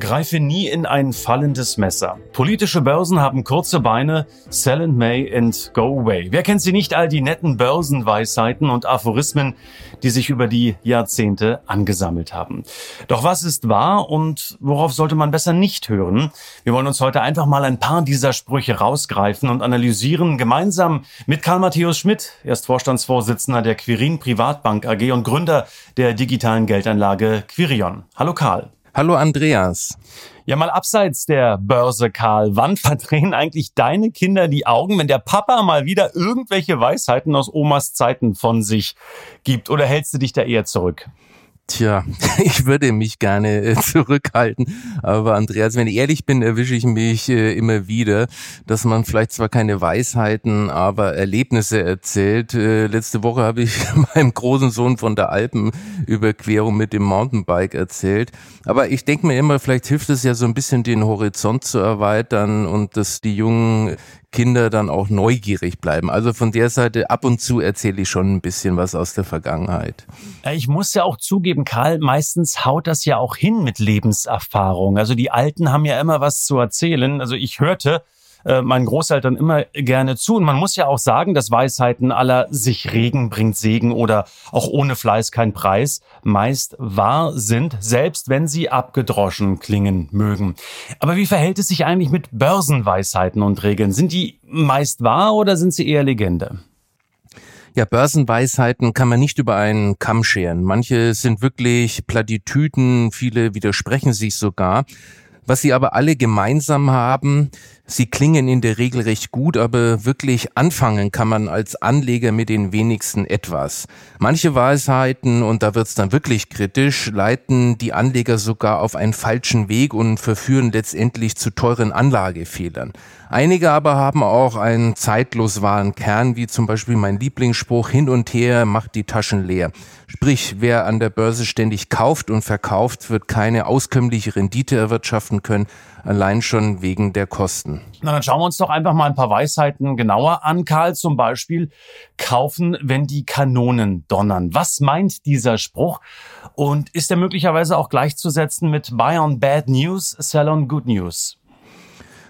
Greife nie in ein fallendes Messer. Politische Börsen haben kurze Beine, sell and may and go away. Wer kennt sie nicht, all die netten Börsenweisheiten und Aphorismen, die sich über die Jahrzehnte angesammelt haben. Doch was ist wahr und worauf sollte man besser nicht hören? Wir wollen uns heute einfach mal ein paar dieser Sprüche rausgreifen und analysieren, gemeinsam mit Karl Matthäus Schmidt. Er ist Vorstandsvorsitzender der Quirin Privatbank AG und Gründer der digitalen Geldanlage Quirion. Hallo Karl. Hallo Andreas. Ja, mal abseits der Börse, Karl. Wann verdrehen eigentlich deine Kinder die Augen, wenn der Papa mal wieder irgendwelche Weisheiten aus Omas Zeiten von sich gibt? Oder hältst du dich da eher zurück? Tja, ich würde mich gerne äh, zurückhalten, aber Andreas, wenn ich ehrlich bin, erwische ich mich äh, immer wieder, dass man vielleicht zwar keine Weisheiten, aber Erlebnisse erzählt. Äh, letzte Woche habe ich meinem großen Sohn von der Alpenüberquerung mit dem Mountainbike erzählt. Aber ich denke mir immer, vielleicht hilft es ja so ein bisschen den Horizont zu erweitern und dass die jungen Kinder dann auch neugierig bleiben. Also von der Seite ab und zu erzähle ich schon ein bisschen was aus der Vergangenheit. Ich muss ja auch zugeben, Karl, meistens haut das ja auch hin mit Lebenserfahrung. Also die Alten haben ja immer was zu erzählen. Also ich hörte äh, meinen Großeltern immer gerne zu. Und man muss ja auch sagen, dass Weisheiten aller sich Regen bringt Segen oder auch ohne Fleiß kein Preis meist wahr sind, selbst wenn sie abgedroschen klingen mögen. Aber wie verhält es sich eigentlich mit Börsenweisheiten und Regeln? Sind die meist wahr oder sind sie eher Legende? Ja, Börsenweisheiten kann man nicht über einen Kamm scheren. Manche sind wirklich Plattitüden, viele widersprechen sich sogar. Was sie aber alle gemeinsam haben, sie klingen in der Regel recht gut, aber wirklich anfangen kann man als Anleger mit den wenigsten etwas. Manche Weisheiten, und da wird's dann wirklich kritisch, leiten die Anleger sogar auf einen falschen Weg und verführen letztendlich zu teuren Anlagefehlern. Einige aber haben auch einen zeitlos wahren Kern, wie zum Beispiel mein Lieblingsspruch, hin und her macht die Taschen leer. Sprich, wer an der Börse ständig kauft und verkauft, wird keine auskömmliche Rendite erwirtschaften können, allein schon wegen der Kosten. Na, dann schauen wir uns doch einfach mal ein paar Weisheiten genauer an. Karl, zum Beispiel, kaufen, wenn die Kanonen donnern. Was meint dieser Spruch? Und ist er möglicherweise auch gleichzusetzen mit Buy on Bad News, Sell on Good News?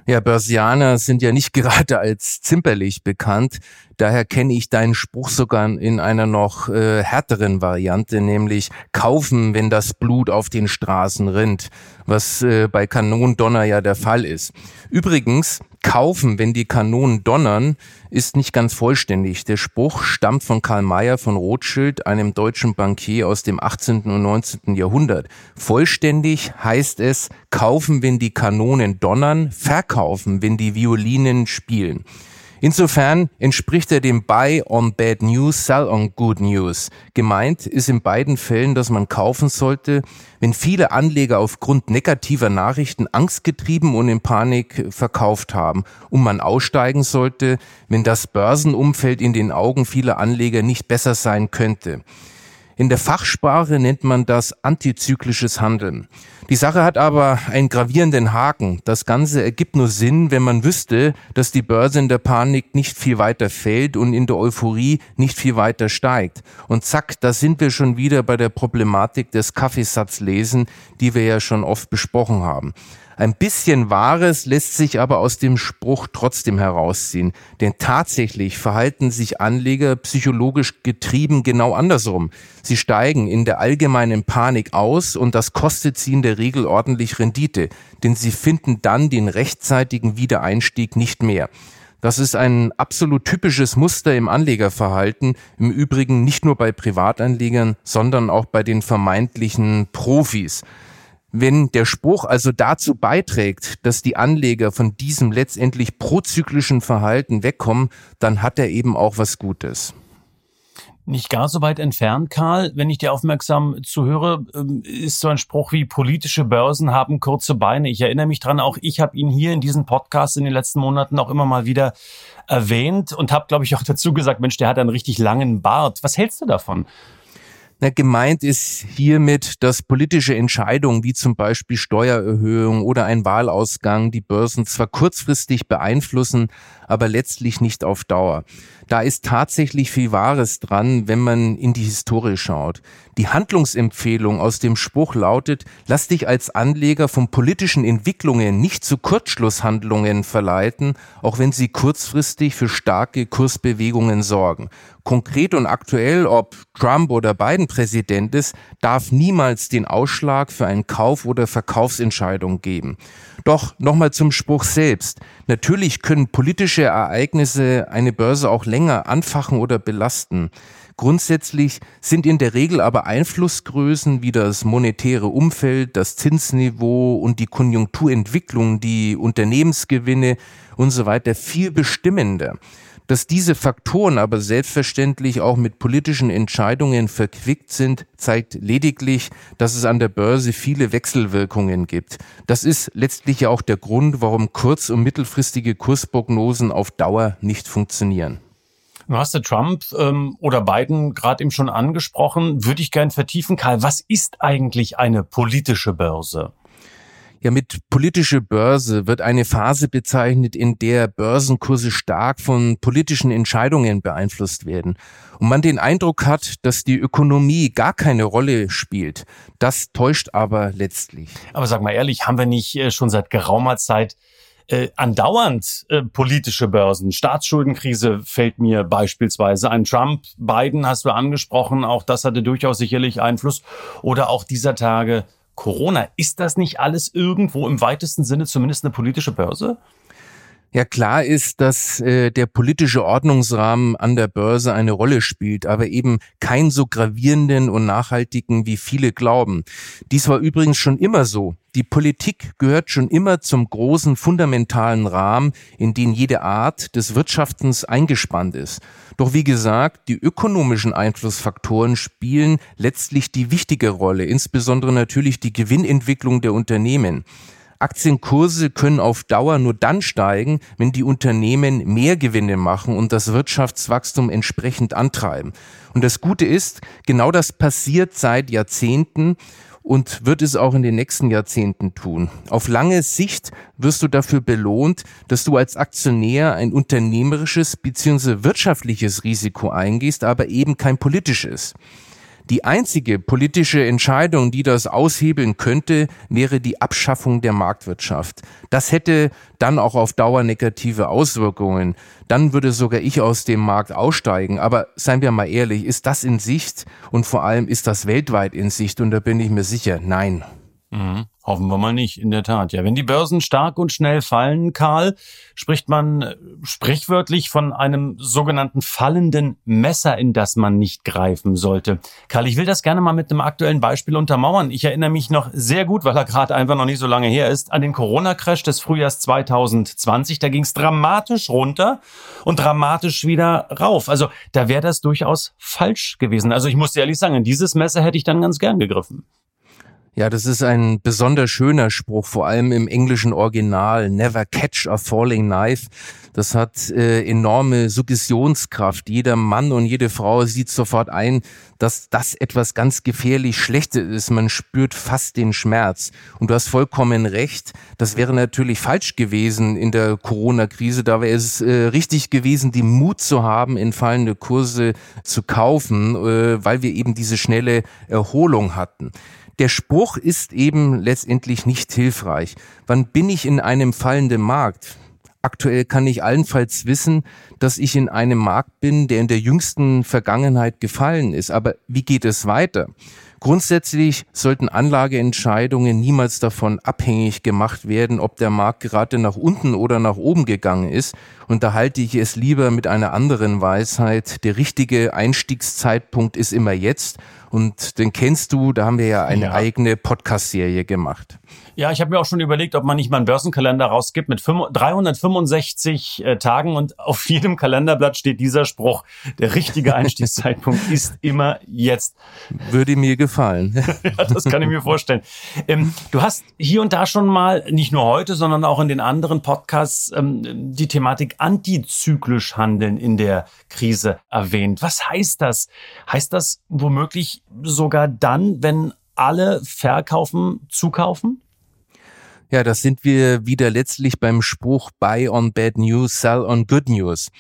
Ja, Börsianer sind ja nicht gerade als zimperlich bekannt. Daher kenne ich deinen Spruch sogar in einer noch äh, härteren Variante, nämlich kaufen, wenn das Blut auf den Straßen rinnt, was äh, bei Kanondonner ja der Fall ist. Übrigens, kaufen, wenn die Kanonen donnern, ist nicht ganz vollständig. Der Spruch stammt von Karl Mayer von Rothschild, einem deutschen Bankier aus dem 18. und 19. Jahrhundert. Vollständig heißt es kaufen, wenn die Kanonen donnern, verkaufen, wenn die Violinen spielen. Insofern entspricht er dem Buy on Bad News, Sell on Good News. Gemeint ist in beiden Fällen, dass man kaufen sollte, wenn viele Anleger aufgrund negativer Nachrichten angstgetrieben und in Panik verkauft haben und man aussteigen sollte, wenn das Börsenumfeld in den Augen vieler Anleger nicht besser sein könnte. In der Fachsprache nennt man das antizyklisches Handeln. Die Sache hat aber einen gravierenden Haken. Das Ganze ergibt nur Sinn, wenn man wüsste, dass die Börse in der Panik nicht viel weiter fällt und in der Euphorie nicht viel weiter steigt. Und zack, da sind wir schon wieder bei der Problematik des Kaffeesatzlesen, die wir ja schon oft besprochen haben. Ein bisschen Wahres lässt sich aber aus dem Spruch trotzdem herausziehen, denn tatsächlich verhalten sich Anleger psychologisch getrieben genau andersrum. Sie steigen in der allgemeinen Panik aus und das kostet sie in der Regel ordentlich Rendite, denn sie finden dann den rechtzeitigen Wiedereinstieg nicht mehr. Das ist ein absolut typisches Muster im Anlegerverhalten, im Übrigen nicht nur bei Privatanlegern, sondern auch bei den vermeintlichen Profis. Wenn der Spruch also dazu beiträgt, dass die Anleger von diesem letztendlich prozyklischen Verhalten wegkommen, dann hat er eben auch was Gutes. Nicht gar so weit entfernt, Karl. Wenn ich dir aufmerksam zuhöre, ähm, ist so ein Spruch wie politische Börsen haben kurze Beine. Ich erinnere mich dran, auch ich habe ihn hier in diesem Podcast in den letzten Monaten auch immer mal wieder erwähnt und habe, glaube ich, auch dazu gesagt, Mensch, der hat einen richtig langen Bart. Was hältst du davon? Na, gemeint ist hiermit, dass politische Entscheidungen wie zum Beispiel Steuererhöhung oder ein Wahlausgang die Börsen zwar kurzfristig beeinflussen, aber letztlich nicht auf Dauer. Da ist tatsächlich viel Wahres dran, wenn man in die Historie schaut. Die Handlungsempfehlung aus dem Spruch lautet, lass dich als Anleger von politischen Entwicklungen nicht zu Kurzschlusshandlungen verleiten, auch wenn sie kurzfristig für starke Kursbewegungen sorgen. Konkret und aktuell, ob Trump oder Biden Präsident ist, darf niemals den Ausschlag für eine Kauf- oder Verkaufsentscheidung geben. Doch nochmal zum Spruch selbst. Natürlich können politische Ereignisse eine Börse auch länger anfachen oder belasten. Grundsätzlich sind in der Regel aber Einflussgrößen wie das monetäre Umfeld, das Zinsniveau und die Konjunkturentwicklung, die Unternehmensgewinne und so weiter viel bestimmender. Dass diese Faktoren aber selbstverständlich auch mit politischen Entscheidungen verquickt sind, zeigt lediglich, dass es an der Börse viele Wechselwirkungen gibt. Das ist letztlich ja auch der Grund, warum kurz- und mittelfristige Kursprognosen auf Dauer nicht funktionieren. Du hast Trump ähm, oder Biden gerade eben schon angesprochen. Würde ich gern vertiefen. Karl, was ist eigentlich eine politische Börse? Ja, mit politische Börse wird eine Phase bezeichnet, in der Börsenkurse stark von politischen Entscheidungen beeinflusst werden und man den Eindruck hat, dass die Ökonomie gar keine Rolle spielt. Das täuscht aber letztlich. Aber sag mal ehrlich, haben wir nicht äh, schon seit geraumer Zeit äh, andauernd äh, politische Börsen. Staatsschuldenkrise fällt mir beispielsweise ein. Trump, Biden hast du angesprochen, auch das hatte durchaus sicherlich Einfluss. Oder auch dieser Tage Corona. Ist das nicht alles irgendwo im weitesten Sinne zumindest eine politische Börse? Ja, klar ist, dass äh, der politische Ordnungsrahmen an der Börse eine Rolle spielt, aber eben keinen so gravierenden und nachhaltigen, wie viele glauben. Dies war übrigens schon immer so. Die Politik gehört schon immer zum großen fundamentalen Rahmen, in den jede Art des Wirtschaftens eingespannt ist. Doch wie gesagt, die ökonomischen Einflussfaktoren spielen letztlich die wichtige Rolle, insbesondere natürlich die Gewinnentwicklung der Unternehmen. Aktienkurse können auf Dauer nur dann steigen, wenn die Unternehmen mehr Gewinne machen und das Wirtschaftswachstum entsprechend antreiben. Und das Gute ist, genau das passiert seit Jahrzehnten und wird es auch in den nächsten Jahrzehnten tun. Auf lange Sicht wirst du dafür belohnt, dass du als Aktionär ein unternehmerisches bzw. wirtschaftliches Risiko eingehst, aber eben kein politisches. Die einzige politische Entscheidung, die das aushebeln könnte, wäre die Abschaffung der Marktwirtschaft. Das hätte dann auch auf Dauer negative Auswirkungen. Dann würde sogar ich aus dem Markt aussteigen. Aber seien wir mal ehrlich, ist das in Sicht? Und vor allem ist das weltweit in Sicht? Und da bin ich mir sicher, nein. Mhm. Hoffen wir mal nicht, in der Tat. Ja, wenn die Börsen stark und schnell fallen, Karl, spricht man äh, sprichwörtlich von einem sogenannten fallenden Messer, in das man nicht greifen sollte. Karl, ich will das gerne mal mit einem aktuellen Beispiel untermauern. Ich erinnere mich noch sehr gut, weil er gerade einfach noch nicht so lange her ist, an den Corona-Crash des Frühjahrs 2020. Da ging es dramatisch runter und dramatisch wieder rauf. Also da wäre das durchaus falsch gewesen. Also ich muss dir ehrlich sagen, in dieses Messer hätte ich dann ganz gern gegriffen. Ja, das ist ein besonders schöner Spruch, vor allem im englischen Original. Never catch a falling knife. Das hat äh, enorme Suggestionskraft. Jeder Mann und jede Frau sieht sofort ein, dass das etwas ganz gefährlich Schlechtes ist. Man spürt fast den Schmerz. Und du hast vollkommen recht. Das wäre natürlich falsch gewesen in der Corona-Krise. Da wäre es äh, richtig gewesen, die Mut zu haben, in fallende Kurse zu kaufen, äh, weil wir eben diese schnelle Erholung hatten. Der Spruch ist eben letztendlich nicht hilfreich. Wann bin ich in einem fallenden Markt? Aktuell kann ich allenfalls wissen, dass ich in einem Markt bin, der in der jüngsten Vergangenheit gefallen ist. Aber wie geht es weiter? Grundsätzlich sollten Anlageentscheidungen niemals davon abhängig gemacht werden, ob der Markt gerade nach unten oder nach oben gegangen ist. Und da halte ich es lieber mit einer anderen Weisheit. Der richtige Einstiegszeitpunkt ist immer jetzt Und den kennst du, da haben wir ja eine ja. eigene Podcast-Serie gemacht. Ja, ich habe mir auch schon überlegt, ob man nicht mal einen Börsenkalender rausgibt mit 365 äh, Tagen und auf jedem Kalenderblatt steht dieser Spruch, der richtige Einstiegszeitpunkt ist immer jetzt. Würde mir gefallen. ja, das kann ich mir vorstellen. Ähm, du hast hier und da schon mal, nicht nur heute, sondern auch in den anderen Podcasts, ähm, die Thematik antizyklisch handeln in der Krise erwähnt. Was heißt das? Heißt das womöglich sogar dann, wenn alle verkaufen, zukaufen? Ja, das sind wir wieder letztlich beim Spruch Buy on Bad News, Sell on Good News.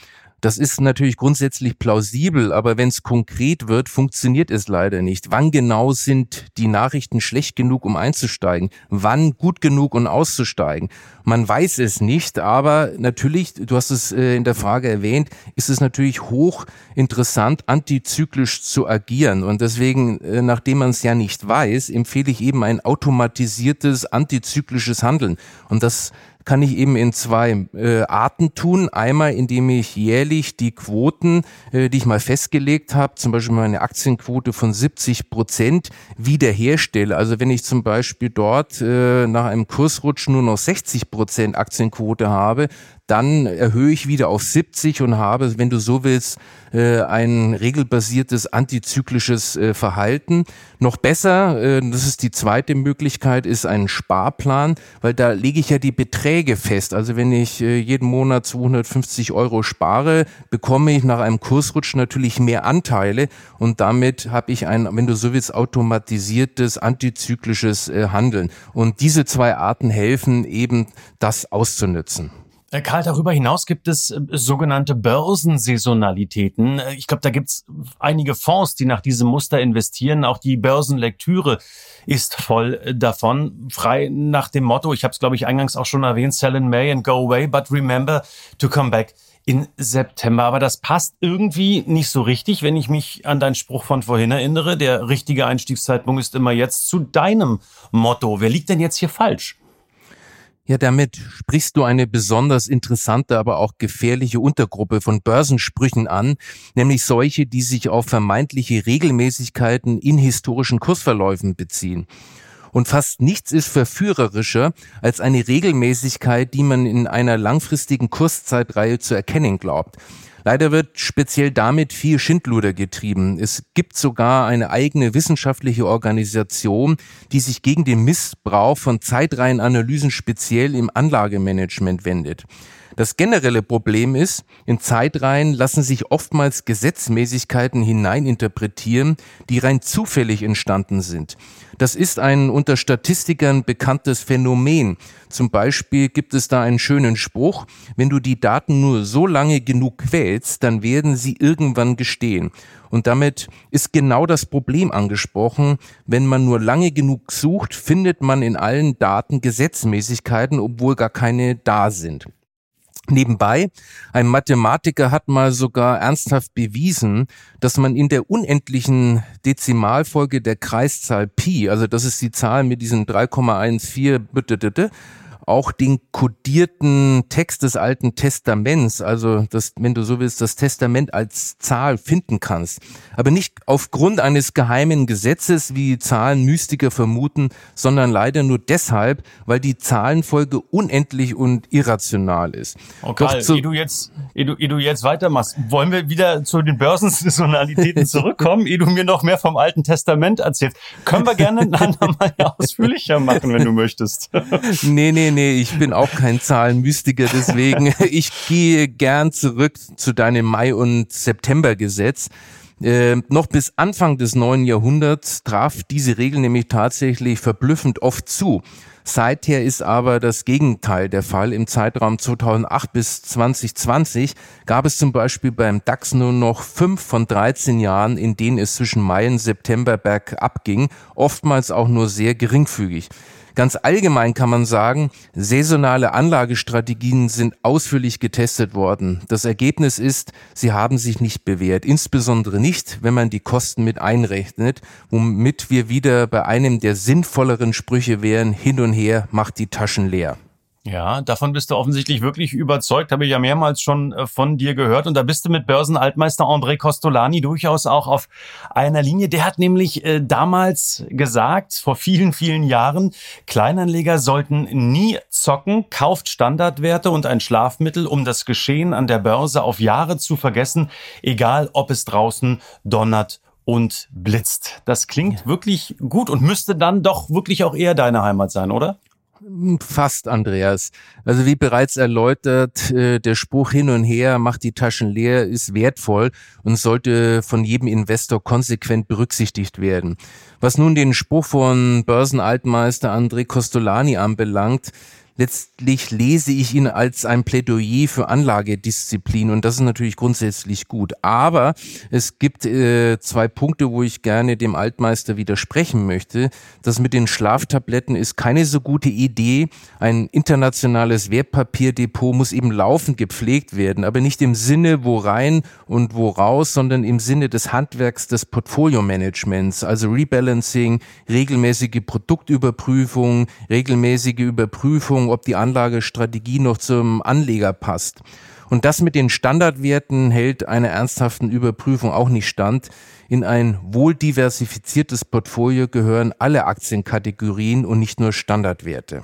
Das ist natürlich grundsätzlich plausibel, aber wenn es konkret wird, funktioniert es leider nicht. Wann genau sind die Nachrichten schlecht genug, um einzusteigen? Wann gut genug, um auszusteigen? Man weiß es nicht, aber natürlich, du hast es äh, in der Frage erwähnt, ist es natürlich hoch interessant, antizyklisch zu agieren. Und deswegen, äh, nachdem man es ja nicht weiß, empfehle ich eben ein automatisiertes antizyklisches Handeln. Und das kann ich eben in zwei äh, Arten tun. Einmal, indem ich jährlich die Quoten, äh, die ich mal festgelegt habe, zum Beispiel meine Aktienquote von 70 Prozent, wiederherstelle. Also wenn ich zum Beispiel dort äh, nach einem Kursrutsch nur noch 60 Prozent Aktienquote habe, dann erhöhe ich wieder auf 70 und habe, wenn du so willst, äh, ein regelbasiertes antizyklisches äh, Verhalten. Noch besser, äh, das ist die zweite Möglichkeit, ist ein Sparplan, weil da lege ich ja die Beträge fest. Also wenn ich jeden Monat 250 Euro spare, bekomme ich nach einem Kursrutsch natürlich mehr Anteile und damit habe ich ein, wenn du so willst, automatisiertes antizyklisches Handeln. Und diese zwei Arten helfen eben, das auszunutzen. Äh, Karl, darüber hinaus gibt es äh, sogenannte Börsensaisonalitäten. Äh, ich glaube, da gibt es einige Fonds, die nach diesem Muster investieren. Auch die Börsenlektüre ist voll davon. Frei nach dem Motto, ich habe es, glaube ich, eingangs auch schon erwähnt, sell in May and go away, but remember to come back in September. Aber das passt irgendwie nicht so richtig, wenn ich mich an deinen Spruch von vorhin erinnere. Der richtige Einstiegszeitpunkt ist immer jetzt zu deinem Motto. Wer liegt denn jetzt hier falsch? Ja, damit sprichst du eine besonders interessante, aber auch gefährliche Untergruppe von Börsensprüchen an, nämlich solche, die sich auf vermeintliche Regelmäßigkeiten in historischen Kursverläufen beziehen. Und fast nichts ist verführerischer als eine Regelmäßigkeit, die man in einer langfristigen Kurszeitreihe zu erkennen glaubt. Leider wird speziell damit viel Schindluder getrieben. Es gibt sogar eine eigene wissenschaftliche Organisation, die sich gegen den Missbrauch von Zeitreihenanalysen speziell im Anlagemanagement wendet. Das generelle Problem ist, in Zeitreihen lassen sich oftmals Gesetzmäßigkeiten hineininterpretieren, die rein zufällig entstanden sind. Das ist ein unter Statistikern bekanntes Phänomen. Zum Beispiel gibt es da einen schönen Spruch, wenn du die Daten nur so lange genug quälst, dann werden sie irgendwann gestehen. Und damit ist genau das Problem angesprochen. Wenn man nur lange genug sucht, findet man in allen Daten Gesetzmäßigkeiten, obwohl gar keine da sind. Nebenbei, ein Mathematiker hat mal sogar ernsthaft bewiesen, dass man in der unendlichen Dezimalfolge der Kreiszahl Pi, also das ist die Zahl mit diesen 3,14, auch den kodierten Text des Alten Testaments, also das, wenn du so willst, das Testament als Zahl finden kannst. Aber nicht aufgrund eines geheimen Gesetzes, wie Zahlenmystiker vermuten, sondern leider nur deshalb, weil die Zahlenfolge unendlich und irrational ist. Okay, Doch zu, ehe du jetzt, ehe du, ehe du jetzt weitermachst, wollen wir wieder zu den Börsensaisonalitäten zurückkommen, ehe du mir noch mehr vom Alten Testament erzählst. Können wir gerne ein andermal ausführlicher machen, wenn du möchtest. nee, nee, nee, ich bin auch kein Zahlenmystiker, deswegen ich gehe gern zurück zu deinem Mai- und Septembergesetz. Äh, noch bis Anfang des neuen Jahrhunderts traf diese Regel nämlich tatsächlich verblüffend oft zu. Seither ist aber das Gegenteil der Fall. Im Zeitraum 2008 bis 2020 gab es zum Beispiel beim DAX nur noch fünf von 13 Jahren, in denen es zwischen Mai und September bergab ging, oftmals auch nur sehr geringfügig. Ganz allgemein kann man sagen, saisonale Anlagestrategien sind ausführlich getestet worden. Das Ergebnis ist, sie haben sich nicht bewährt, insbesondere nicht, wenn man die Kosten mit einrechnet, womit wir wieder bei einem der sinnvolleren Sprüche wären, hin und her macht die Taschen leer. Ja, davon bist du offensichtlich wirklich überzeugt, habe ich ja mehrmals schon äh, von dir gehört. Und da bist du mit Börsenaltmeister André Costolani durchaus auch auf einer Linie. Der hat nämlich äh, damals gesagt, vor vielen, vielen Jahren, Kleinanleger sollten nie zocken, kauft Standardwerte und ein Schlafmittel, um das Geschehen an der Börse auf Jahre zu vergessen, egal ob es draußen donnert und blitzt. Das klingt ja. wirklich gut und müsste dann doch wirklich auch eher deine Heimat sein, oder? Fast, Andreas. Also wie bereits erläutert, äh, der Spruch hin und her macht die Taschen leer ist wertvoll und sollte von jedem Investor konsequent berücksichtigt werden. Was nun den Spruch von Börsenaltmeister André Costolani anbelangt, letztlich lese ich ihn als ein Plädoyer für Anlagedisziplin und das ist natürlich grundsätzlich gut. Aber es gibt äh, zwei Punkte, wo ich gerne dem Altmeister widersprechen möchte. Das mit den Schlaftabletten ist keine so gute Idee. Ein internationales Wertpapierdepot muss eben laufend gepflegt werden, aber nicht im Sinne wo rein und wo raus, sondern im Sinne des Handwerks des Portfolio-Managements, also Rebalancing, regelmäßige Produktüberprüfung, regelmäßige Überprüfung Überlegung, ob die Anlagestrategie noch zum Anleger passt. Und das mit den Standardwerten hält einer ernsthaften Überprüfung auch nicht stand. In ein wohl diversifiziertes Portfolio gehören alle Aktienkategorien und nicht nur Standardwerte.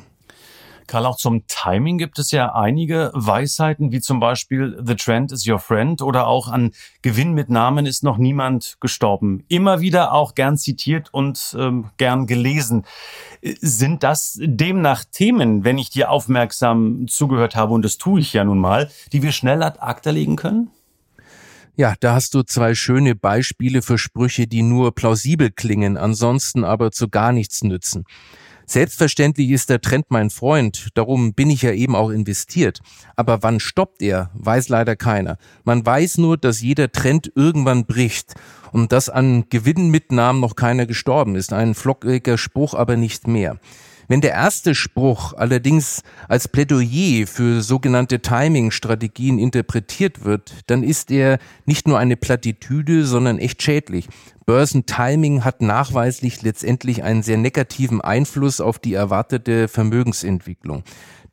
Karl, auch zum Timing gibt es ja einige Weisheiten, wie zum Beispiel The Trend is your friend oder auch an Gewinn mit Namen ist noch niemand gestorben. Immer wieder auch gern zitiert und ähm, gern gelesen. Sind das demnach Themen, wenn ich dir aufmerksam zugehört habe, und das tue ich ja nun mal, die wir schnell ad acta legen können? Ja, da hast du zwei schöne Beispiele für Sprüche, die nur plausibel klingen, ansonsten aber zu gar nichts nützen. Selbstverständlich ist der Trend mein Freund, darum bin ich ja eben auch investiert. Aber wann stoppt er, weiß leider keiner. Man weiß nur, dass jeder Trend irgendwann bricht und dass an Gewinnmitnahmen noch keiner gestorben ist. Ein flockiger Spruch, aber nicht mehr. Wenn der erste Spruch allerdings als Plädoyer für sogenannte Timing-Strategien interpretiert wird, dann ist er nicht nur eine Plattitüde, sondern echt schädlich. Börsentiming hat nachweislich letztendlich einen sehr negativen Einfluss auf die erwartete Vermögensentwicklung.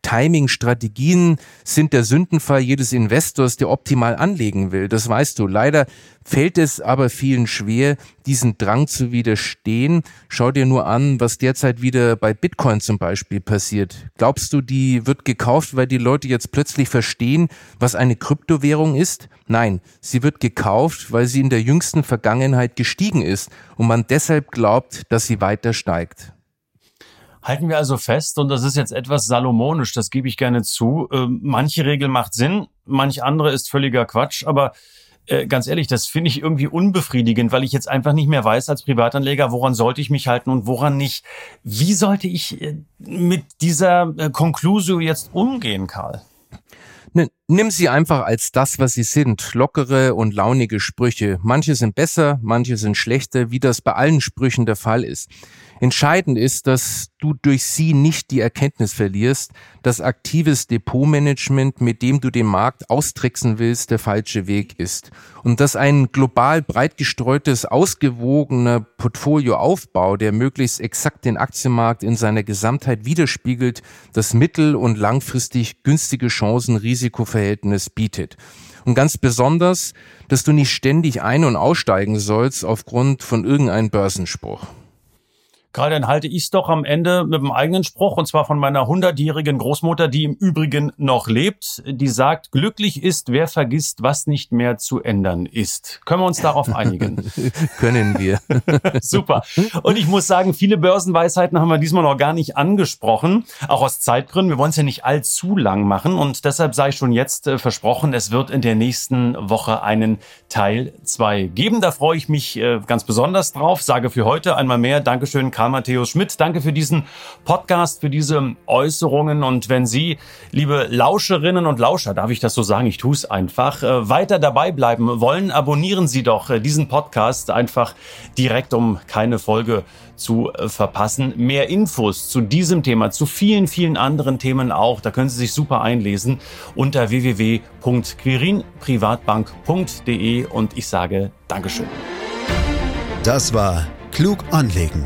Timing-Strategien sind der Sündenfall jedes Investors, der optimal anlegen will. Das weißt du. Leider fällt es aber vielen schwer, diesen Drang zu widerstehen. Schau dir nur an, was derzeit wieder bei Bitcoin zum Beispiel passiert. Glaubst du, die wird gekauft, weil die Leute jetzt plötzlich verstehen, was eine Kryptowährung ist? Nein, sie wird gekauft, weil sie in der jüngsten Vergangenheit gestiegen ist und man deshalb glaubt, dass sie weiter steigt. Halten wir also fest, und das ist jetzt etwas salomonisch, das gebe ich gerne zu. Äh, manche Regel macht Sinn, manch andere ist völliger Quatsch, aber äh, ganz ehrlich, das finde ich irgendwie unbefriedigend, weil ich jetzt einfach nicht mehr weiß als Privatanleger, woran sollte ich mich halten und woran nicht. Wie sollte ich äh, mit dieser äh, Conclusio jetzt umgehen, Karl? Nimm sie einfach als das, was sie sind, lockere und launige Sprüche. Manche sind besser, manche sind schlechter, wie das bei allen Sprüchen der Fall ist. Entscheidend ist, dass du durch sie nicht die Erkenntnis verlierst, dass aktives Depotmanagement, mit dem du den Markt austricksen willst, der falsche Weg ist. Und dass ein global breit gestreutes, ausgewogener Portfolioaufbau, der möglichst exakt den Aktienmarkt in seiner Gesamtheit widerspiegelt, das mittel- und langfristig günstige Chancen-Risikoverhältnis bietet. Und ganz besonders, dass du nicht ständig ein- und aussteigen sollst aufgrund von irgendeinem Börsenspruch. Karl, dann halte ich es doch am Ende mit einem eigenen Spruch, und zwar von meiner hundertjährigen Großmutter, die im Übrigen noch lebt. Die sagt, glücklich ist, wer vergisst, was nicht mehr zu ändern ist. Können wir uns darauf einigen? Können wir. Super. Und ich muss sagen, viele Börsenweisheiten haben wir diesmal noch gar nicht angesprochen, auch aus Zeitgründen. Wir wollen es ja nicht allzu lang machen und deshalb sei schon jetzt äh, versprochen, es wird in der nächsten Woche einen Teil 2 geben. Da freue ich mich äh, ganz besonders drauf. Sage für heute einmal mehr Dankeschön, Karl Matthäus Schmidt. Danke für diesen Podcast, für diese Äußerungen. Und wenn Sie, liebe Lauscherinnen und Lauscher, darf ich das so sagen, ich tue es einfach, äh, weiter dabei bleiben wollen, abonnieren Sie doch äh, diesen Podcast einfach direkt, um keine Folge zu äh, verpassen. Mehr Infos zu diesem Thema, zu vielen, vielen anderen Themen auch, da können Sie sich super einlesen unter www.quirinprivatbank.de und ich sage Dankeschön. Das war Klug anlegen